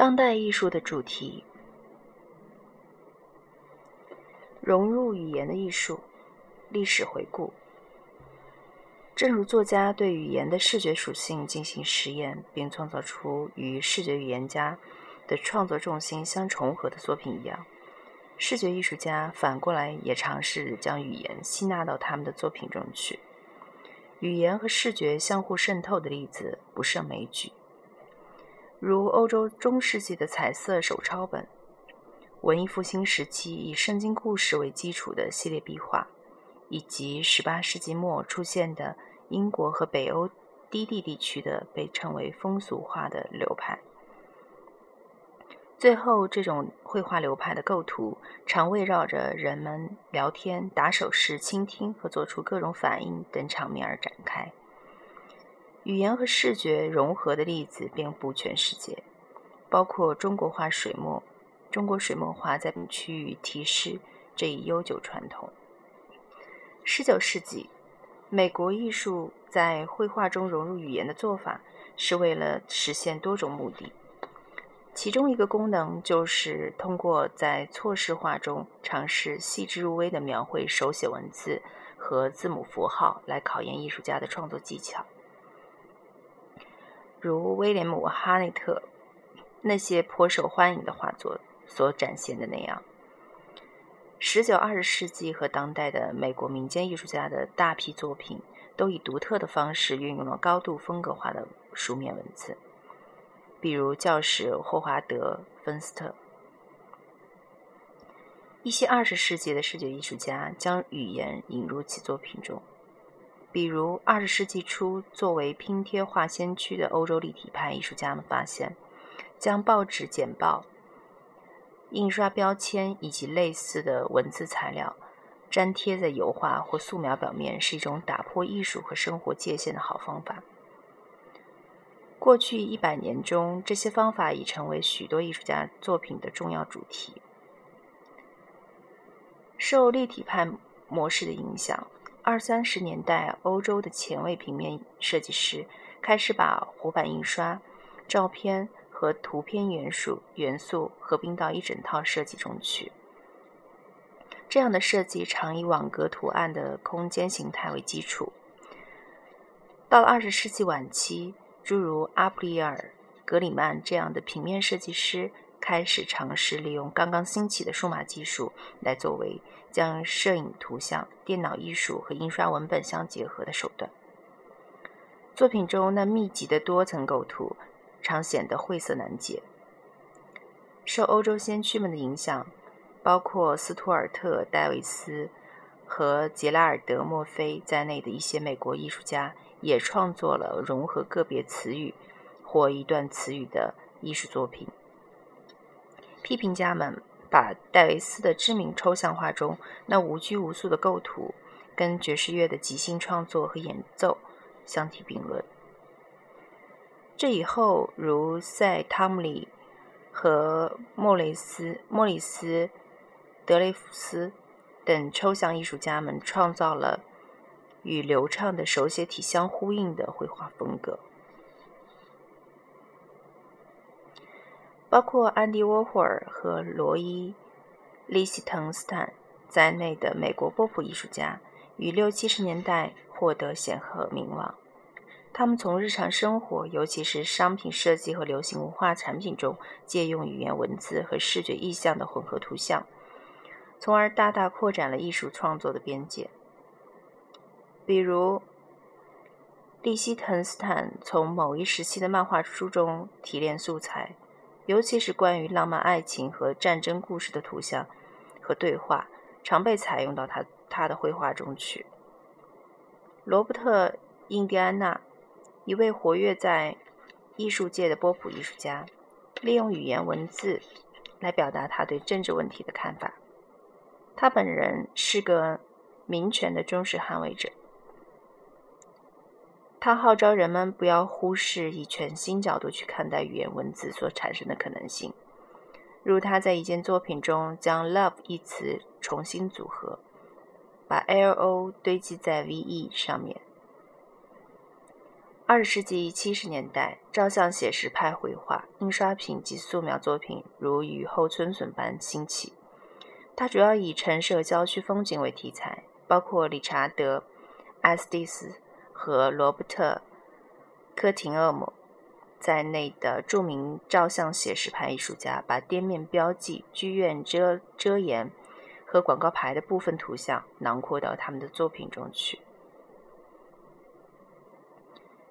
当代艺术的主题：融入语言的艺术。历史回顾。正如作家对语言的视觉属性进行实验，并创造出与视觉语言家的创作重心相重合的作品一样，视觉艺术家反过来也尝试将语言吸纳到他们的作品中去。语言和视觉相互渗透的例子不胜枚举，如欧洲中世纪的彩色手抄本，文艺复兴时期以圣经故事为基础的系列壁画。以及18世纪末出现的英国和北欧低地地区的被称为风俗画的流派。最后，这种绘画流派的构图常围绕着人们聊天、打手势、倾听和做出各种反应等场面而展开。语言和视觉融合的例子遍布全世界，包括中国画水墨。中国水墨画在本区域提示这一悠久传统。十九世纪，美国艺术在绘画中融入语言的做法，是为了实现多种目的。其中一个功能就是通过在错视画中尝试细致入微的描绘手写文字和字母符号，来考验艺术家的创作技巧。如威廉姆·哈内特那些颇受欢迎的画作所展现的那样。十九、二十世纪和当代的美国民间艺术家的大批作品，都以独特的方式运用了高度风格化的书面文字，比如教士霍华德·芬斯特。一些二十世纪的视觉艺术家将语言引入其作品中，比如二十世纪初作为拼贴画先驱的欧洲立体派艺术家们发现，将报纸剪报。印刷标签以及类似的文字材料粘贴在油画或素描表面，是一种打破艺术和生活界限的好方法。过去一百年中，这些方法已成为许多艺术家作品的重要主题。受立体派模式的影响，二三十年代欧洲的前卫平面设计师开始把活版印刷、照片。和图片元素元素合并到一整套设计中去。这样的设计常以网格图案的空间形态为基础。到了二十世纪晚期，诸如阿普里尔、格里曼这样的平面设计师开始尝试利用刚刚兴起的数码技术来作为将摄影、图像、电脑艺术和印刷文本相结合的手段。作品中那密集的多层构图。常显得晦涩难解。受欧洲先驱们的影响，包括斯图尔特·戴维斯和杰拉尔德·墨菲在内的一些美国艺术家，也创作了融合个别词语或一段词语的艺术作品。批评家们把戴维斯的知名抽象画中那无拘无束的构图，跟爵士乐的即兴创作和演奏相提并论。这以后，如塞·汤姆里和莫雷斯、莫里斯·德雷福斯等抽象艺术家们创造了与流畅的手写体相呼应的绘画风格，包括安迪·沃霍尔和罗伊·利希滕斯坦在内的美国波普艺术家，于六七十年代获得显赫名望。他们从日常生活，尤其是商品设计和流行文化产品中，借用语言文字和视觉意象的混合图像，从而大大扩展了艺术创作的边界。比如，利希滕斯坦从某一时期的漫画书中提炼素材，尤其是关于浪漫爱情和战争故事的图像和对话，常被采用到他他的绘画中去。罗伯特·印第安纳。一位活跃在艺术界的波普艺术家，利用语言文字来表达他对政治问题的看法。他本人是个民权的忠实捍卫者。他号召人们不要忽视以全新角度去看待语言文字所产生的可能性。如他在一件作品中将 “love” 一词重新组合，把 “lo” 堆积在 “ve” 上面。二十世纪七十年代，照相写实派绘画、印刷品及素描作品如雨后春笋般兴起。它主要以陈设郊区风景为题材，包括理查德·埃斯蒂斯和罗伯特·科廷厄姆在内的著名照相写实派艺术家，把店面标记、剧院遮遮掩和广告牌的部分图像囊括到他们的作品中去。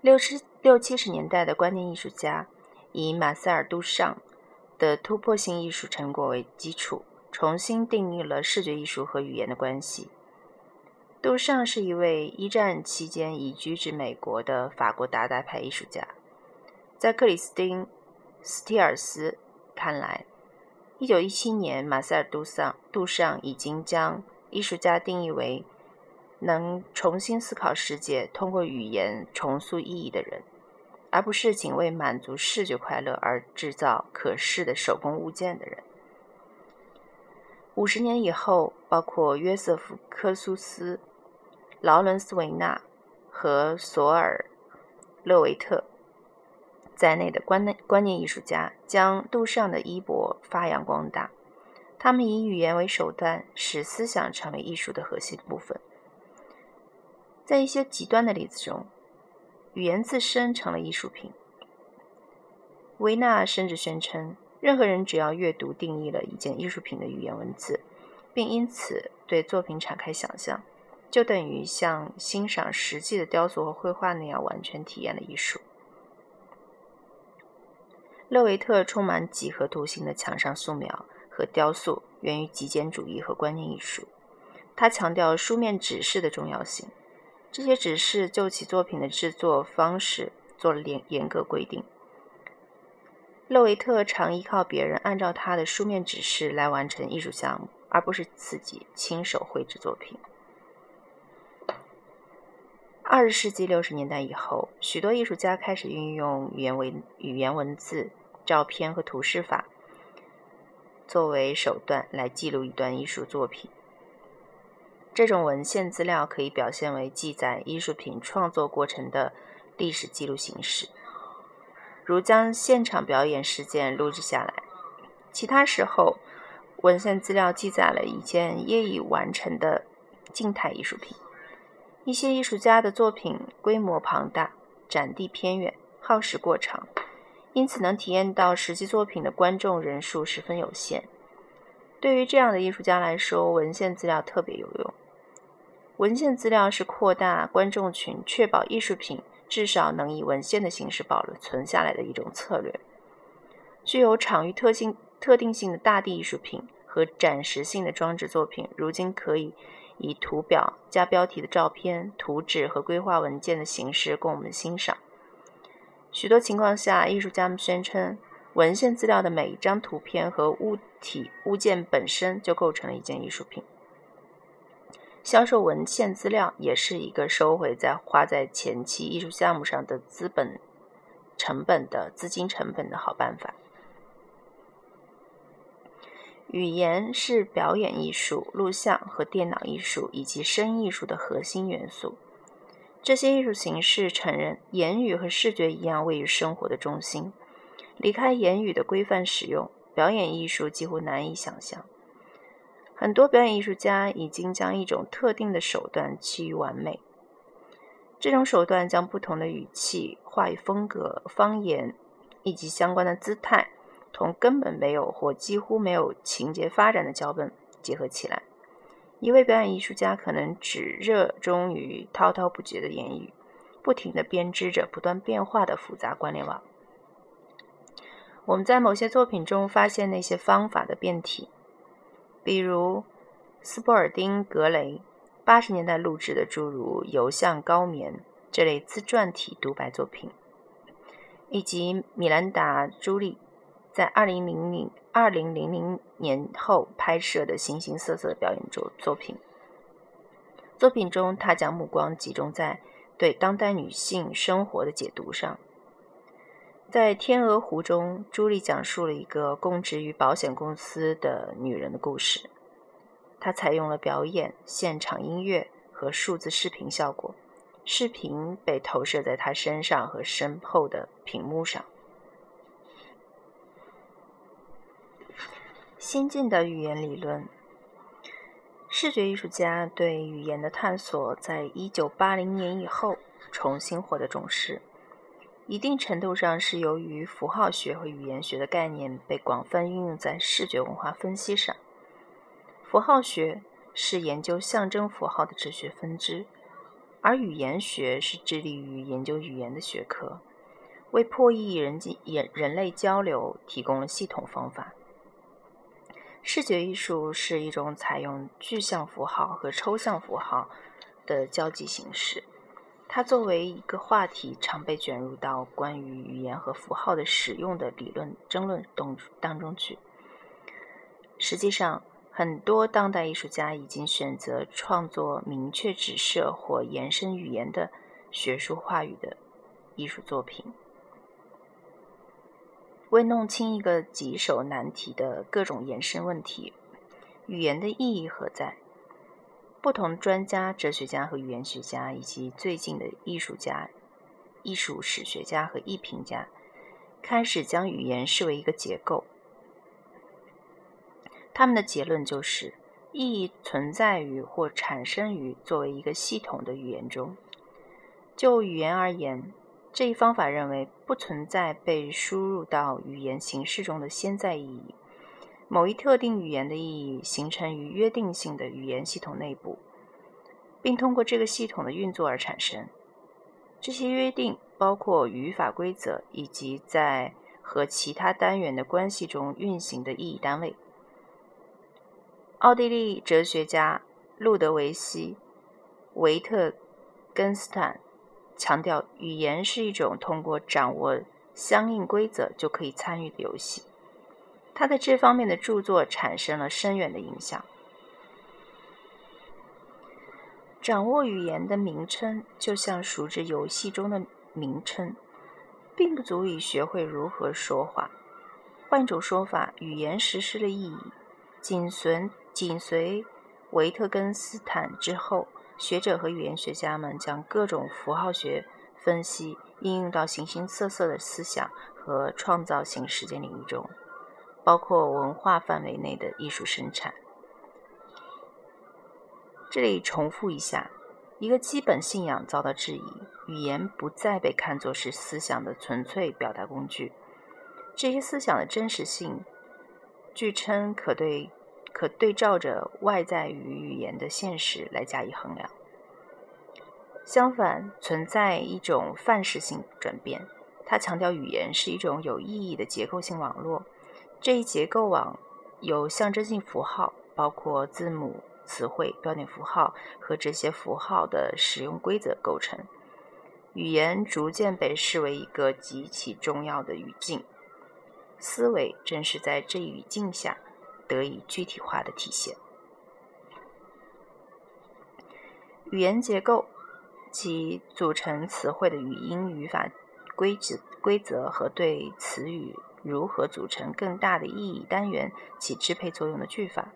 六十六七十年代的观念艺术家以马塞尔·杜尚的突破性艺术成果为基础。重新定义了视觉艺术和语言的关系。杜尚是一位一战期间移居至美国的法国达达派艺术家。在克里斯汀·斯蒂尔斯看来，1917年，马塞尔·杜尚杜尚已经将艺术家定义为能重新思考世界、通过语言重塑意义的人，而不是仅为满足视觉快乐而制造可视的手工物件的人。五十年以后，包括约瑟夫·科苏斯、劳伦斯·维纳和索尔·勒维特在内的观念观念艺术家将杜尚的衣钵发扬光大。他们以语言为手段，使思想成为艺术的核心部分。在一些极端的例子中，语言自身成了艺术品。维纳甚至宣称。任何人只要阅读定义了一件艺术品的语言文字，并因此对作品敞开想象，就等于像欣赏实际的雕塑和绘画那样完全体验了艺术。勒维特充满几何图形的墙上素描和雕塑源于极简主义和观念艺术。他强调书面指示的重要性，这些指示就其作品的制作方式做了严严格规定。勒维特常依靠别人按照他的书面指示来完成艺术项目，而不是自己亲手绘制作品。二十世纪六十年代以后，许多艺术家开始运用语言文、语言文字、照片和图示法作为手段来记录一段艺术作品。这种文献资料可以表现为记载艺术品创作过程的历史记录形式。如将现场表演事件录制下来，其他时候，文献资料记载了一件业已完成的静态艺术品。一些艺术家的作品规模庞大，展地偏远，耗时过长，因此能体验到实际作品的观众人数十分有限。对于这样的艺术家来说，文献资料特别有用。文献资料是扩大观众群，确保艺术品。至少能以文献的形式保存下来的一种策略。具有场域特性、特定性的大地艺术品和展示性的装置作品，如今可以以图表加标题的照片、图纸和规划文件的形式供我们欣赏。许多情况下，艺术家们宣称，文献资料的每一张图片和物体物件本身就构成了一件艺术品。销售文献资料也是一个收回在花在前期艺术项目上的资本成本的资金成本的好办法。语言是表演艺术、录像和电脑艺术以及声艺术的核心元素。这些艺术形式承认言语和视觉一样位于生活的中心。离开言语的规范使用，表演艺术几乎难以想象。很多表演艺术家已经将一种特定的手段趋于完美。这种手段将不同的语气、话语风格、方言以及相关的姿态，同根本没有或几乎没有情节发展的脚本结合起来。一位表演艺术家可能只热衷于滔滔不绝的言语，不停地编织着不断变化的复杂关联网。我们在某些作品中发现那些方法的变体。比如，斯波尔丁格雷八十年代录制的诸如《游向高棉》这类自传体独白作品，以及米兰达·朱莉在二零零零二零零零年后拍摄的形形色色的表演作作品。作品中，他将目光集中在对当代女性生活的解读上。在《天鹅湖》中，朱莉讲述了一个供职于保险公司的女人的故事。她采用了表演、现场音乐和数字视频效果，视频被投射在他身上和身后的屏幕上。先进的语言理论，视觉艺术家对语言的探索，在一九八零年以后重新获得重视。一定程度上是由于符号学和语言学的概念被广泛运用在视觉文化分析上。符号学是研究象征符号的哲学分支，而语言学是致力于研究语言的学科，为破译人际人人类交流提供了系统方法。视觉艺术是一种采用具象符号和抽象符号的交际形式。它作为一个话题，常被卷入到关于语言和符号的使用的理论争论当当中去。实际上，很多当代艺术家已经选择创作明确指涉或延伸语言的学术话语的艺术作品。为弄清一个棘手难题的各种延伸问题，语言的意义何在？不同专家、哲学家和语言学家，以及最近的艺术家、艺术史学家和艺评家，开始将语言视为一个结构。他们的结论就是：意义存在于或产生于作为一个系统的语言中。就语言而言，这一方法认为不存在被输入到语言形式中的先在意义。某一特定语言的意义形成于约定性的语言系统内部，并通过这个系统的运作而产生。这些约定包括语法规则以及在和其他单元的关系中运行的意义单位。奥地利哲学家路德维希·维特根斯坦强调，语言是一种通过掌握相应规则就可以参与的游戏。他在这方面的著作产生了深远的影响。掌握语言的名称，就像熟知游戏中的名称，并不足以学会如何说话。换一种说法，语言实施了意义。紧随紧随维特根斯坦之后，学者和语言学家们将各种符号学分析应用到形形色色的思想和创造性实践领域中。包括文化范围内的艺术生产。这里重复一下：一个基本信仰遭到质疑，语言不再被看作是思想的纯粹表达工具。这些思想的真实性，据称可对可对照着外在于语言的现实来加以衡量。相反，存在一种范式性转变，它强调语言是一种有意义的结构性网络。这一结构网由象征性符号，包括字母、词汇、标点符号和这些符号的使用规则构成。语言逐渐被视为一个极其重要的语境，思维正是在这一语境下得以具体化的体现。语言结构及组成词汇的语音语法规则规则和对词语。如何组成更大的意义单元起支配作用的句法？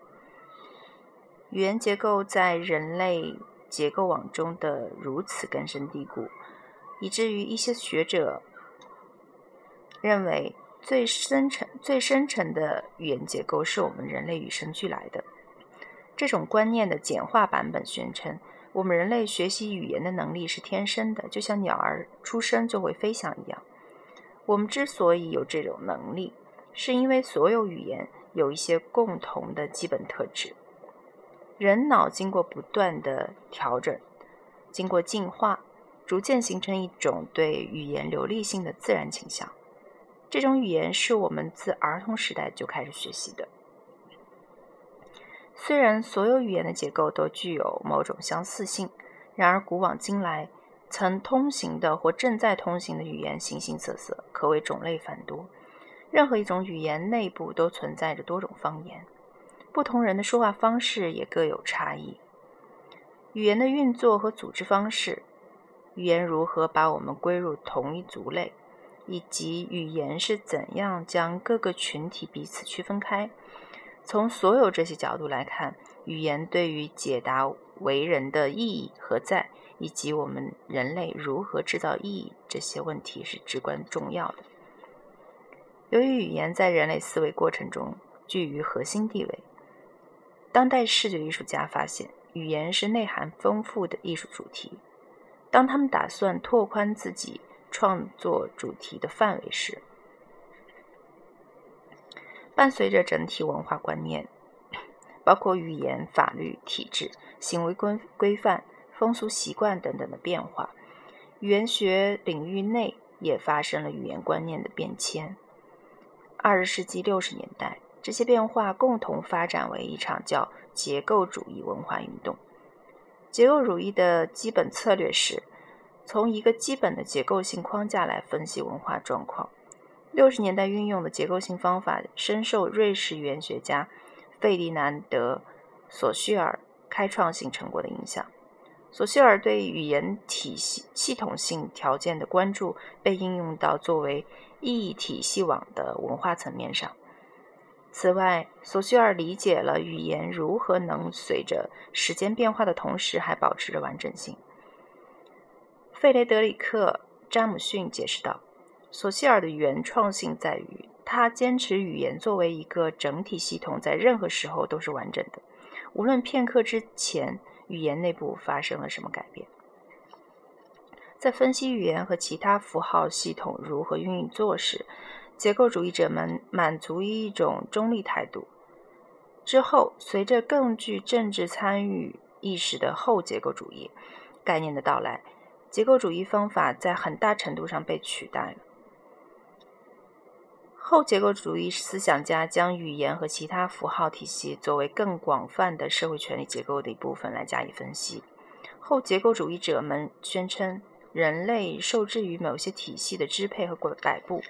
语言结构在人类结构网中的如此根深蒂固，以至于一些学者认为最深层、最深层的语言结构是我们人类与生俱来的。这种观念的简化版本宣称，我们人类学习语言的能力是天生的，就像鸟儿出生就会飞翔一样。我们之所以有这种能力，是因为所有语言有一些共同的基本特质。人脑经过不断的调整，经过进化，逐渐形成一种对语言流利性的自然倾向。这种语言是我们自儿童时代就开始学习的。虽然所有语言的结构都具有某种相似性，然而古往今来，曾通行的或正在通行的语言形形色色，可谓种类繁多。任何一种语言内部都存在着多种方言，不同人的说话方式也各有差异。语言的运作和组织方式，语言如何把我们归入同一族类，以及语言是怎样将各个群体彼此区分开，从所有这些角度来看，语言对于解答为人的意义何在？以及我们人类如何制造意义这些问题是至关重要的。由于语言在人类思维过程中居于核心地位，当代视觉艺术家发现语言是内涵丰富的艺术主题。当他们打算拓宽自己创作主题的范围时，伴随着整体文化观念，包括语言、法律体制、行为规规范、风俗习惯等等的变化，语言学领域内也发生了语言观念的变迁。二十世纪六十年代，这些变化共同发展为一场叫结构主义文化运动。结构主义的基本策略是，从一个基本的结构性框架来分析文化状况。六十年代运用的结构性方法深受瑞士语言学家费迪南德·索绪尔开创性成果的影响。索绪尔对语言体系系统性条件的关注被应用到作为意义体系网的文化层面上。此外，索绪尔理解了语言如何能随着时间变化的同时还保持着完整性。费雷德里克·詹姆逊解释道：“索希尔的原创性在于，他坚持语言作为一个整体系统，在任何时候都是完整的，无论片刻之前语言内部发生了什么改变。”在分析语言和其他符号系统如何运作时，结构主义者们满足于一种中立态度。之后，随着更具政治参与意识的后结构主义概念的到来，结构主义方法在很大程度上被取代了。后结构主义思想家将语言和其他符号体系作为更广泛的社会权力结构的一部分来加以分析。后结构主义者们宣称，人类受制于某些体系的支配和摆布。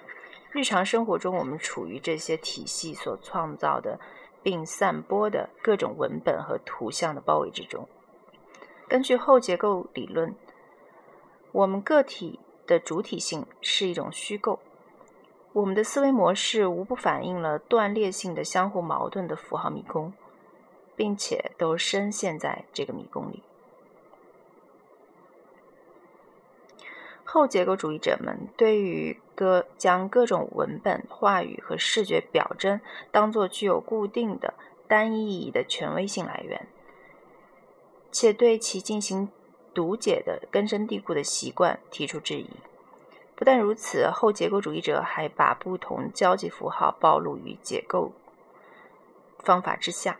日常生活中，我们处于这些体系所创造的并散播的各种文本和图像的包围之中。根据后结构理论，我们个体的主体性是一种虚构，我们的思维模式无不反映了断裂性的相互矛盾的符号迷宫，并且都深陷在这个迷宫里。后结构主义者们对于各将各种文本、话语和视觉表征当作具有固定的单一意义的权威性来源，且对其进行读解的根深蒂固的习惯提出质疑。不但如此，后结构主义者还把不同交际符号暴露于解构方法之下。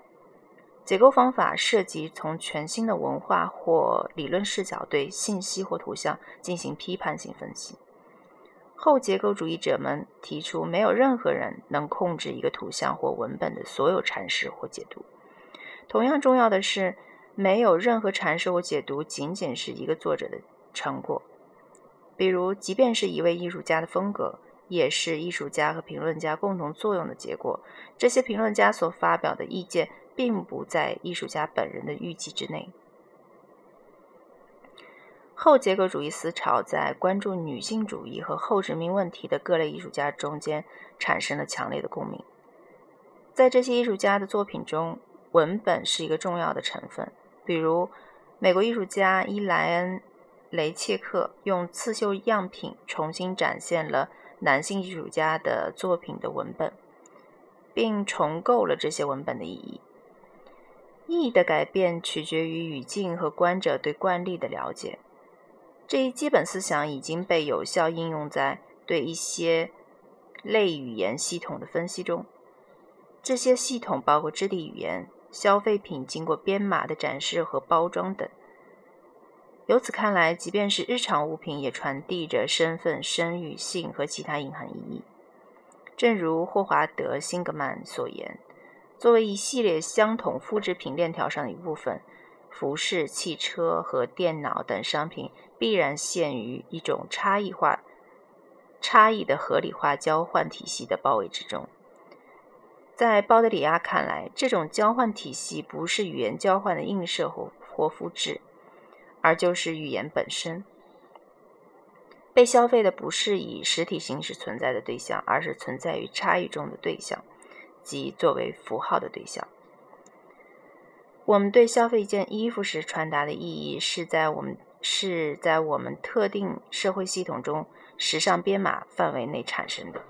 解构方法涉及从全新的文化或理论视角对信息或图像进行批判性分析。后结构主义者们提出，没有任何人能控制一个图像或文本的所有阐释或解读。同样重要的是，没有任何阐释或解读仅仅是一个作者的成果。比如，即便是一位艺术家的风格，也是艺术家和评论家共同作用的结果。这些评论家所发表的意见。并不在艺术家本人的预计之内。后结构主义思潮在关注女性主义和后殖民问题的各类艺术家中间产生了强烈的共鸣。在这些艺术家的作品中，文本是一个重要的成分。比如，美国艺术家伊莱恩·雷切克用刺绣样品重新展现了男性艺术家的作品的文本，并重构了这些文本的意义。意义的改变取决于语境和观者对惯例的了解。这一基本思想已经被有效应用在对一些类语言系统的分析中。这些系统包括肢体语言、消费品经过编码的展示和包装等。由此看来，即便是日常物品，也传递着身份、声誉、性和其他隐含意义。正如霍华德·辛格曼所言。作为一系列相同复制品链条上的一部分，服饰、汽车和电脑等商品必然陷于一种差异化、差异的合理化交换体系的包围之中。在鲍德里亚看来，这种交换体系不是语言交换的映射或或复制，而就是语言本身。被消费的不是以实体形式存在的对象，而是存在于差异中的对象。即作为符号的对象，我们对消费一件衣服时传达的意义，是在我们是在我们特定社会系统中时尚编码范围内产生的。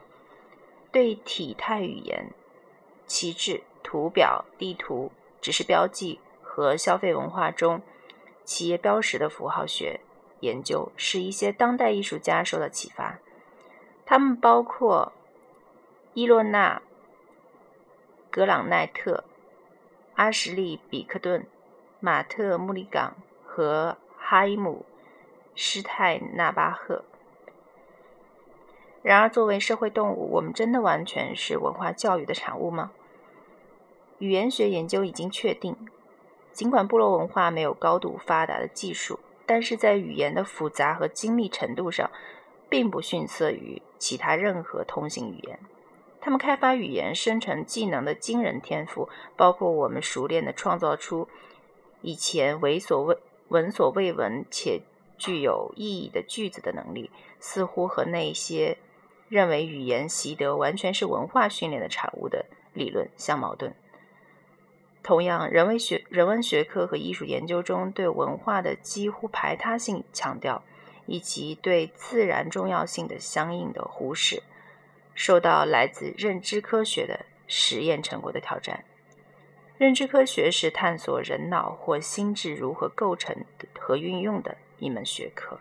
对体态语言、旗帜、图表、地图、指示标记和消费文化中企业标识的符号学研究，使一些当代艺术家受到启发。他们包括伊洛娜·格朗奈特、阿什利·比克顿、马特·穆里冈和哈伊姆·施泰纳巴赫。然而，作为社会动物，我们真的完全是文化教育的产物吗？语言学研究已经确定，尽管部落文化没有高度发达的技术，但是在语言的复杂和精密程度上，并不逊色于其他任何通行语言。他们开发语言生成技能的惊人天赋，包括我们熟练地创造出以前为所未闻所未闻且具有意义的句子的能力，似乎和那些。认为语言习得完全是文化训练的产物的理论相矛盾。同样，人文学、人文学科和艺术研究中对文化的几乎排他性强调，以及对自然重要性的相应的忽视，受到来自认知科学的实验成果的挑战。认知科学是探索人脑或心智如何构成和运用的一门学科。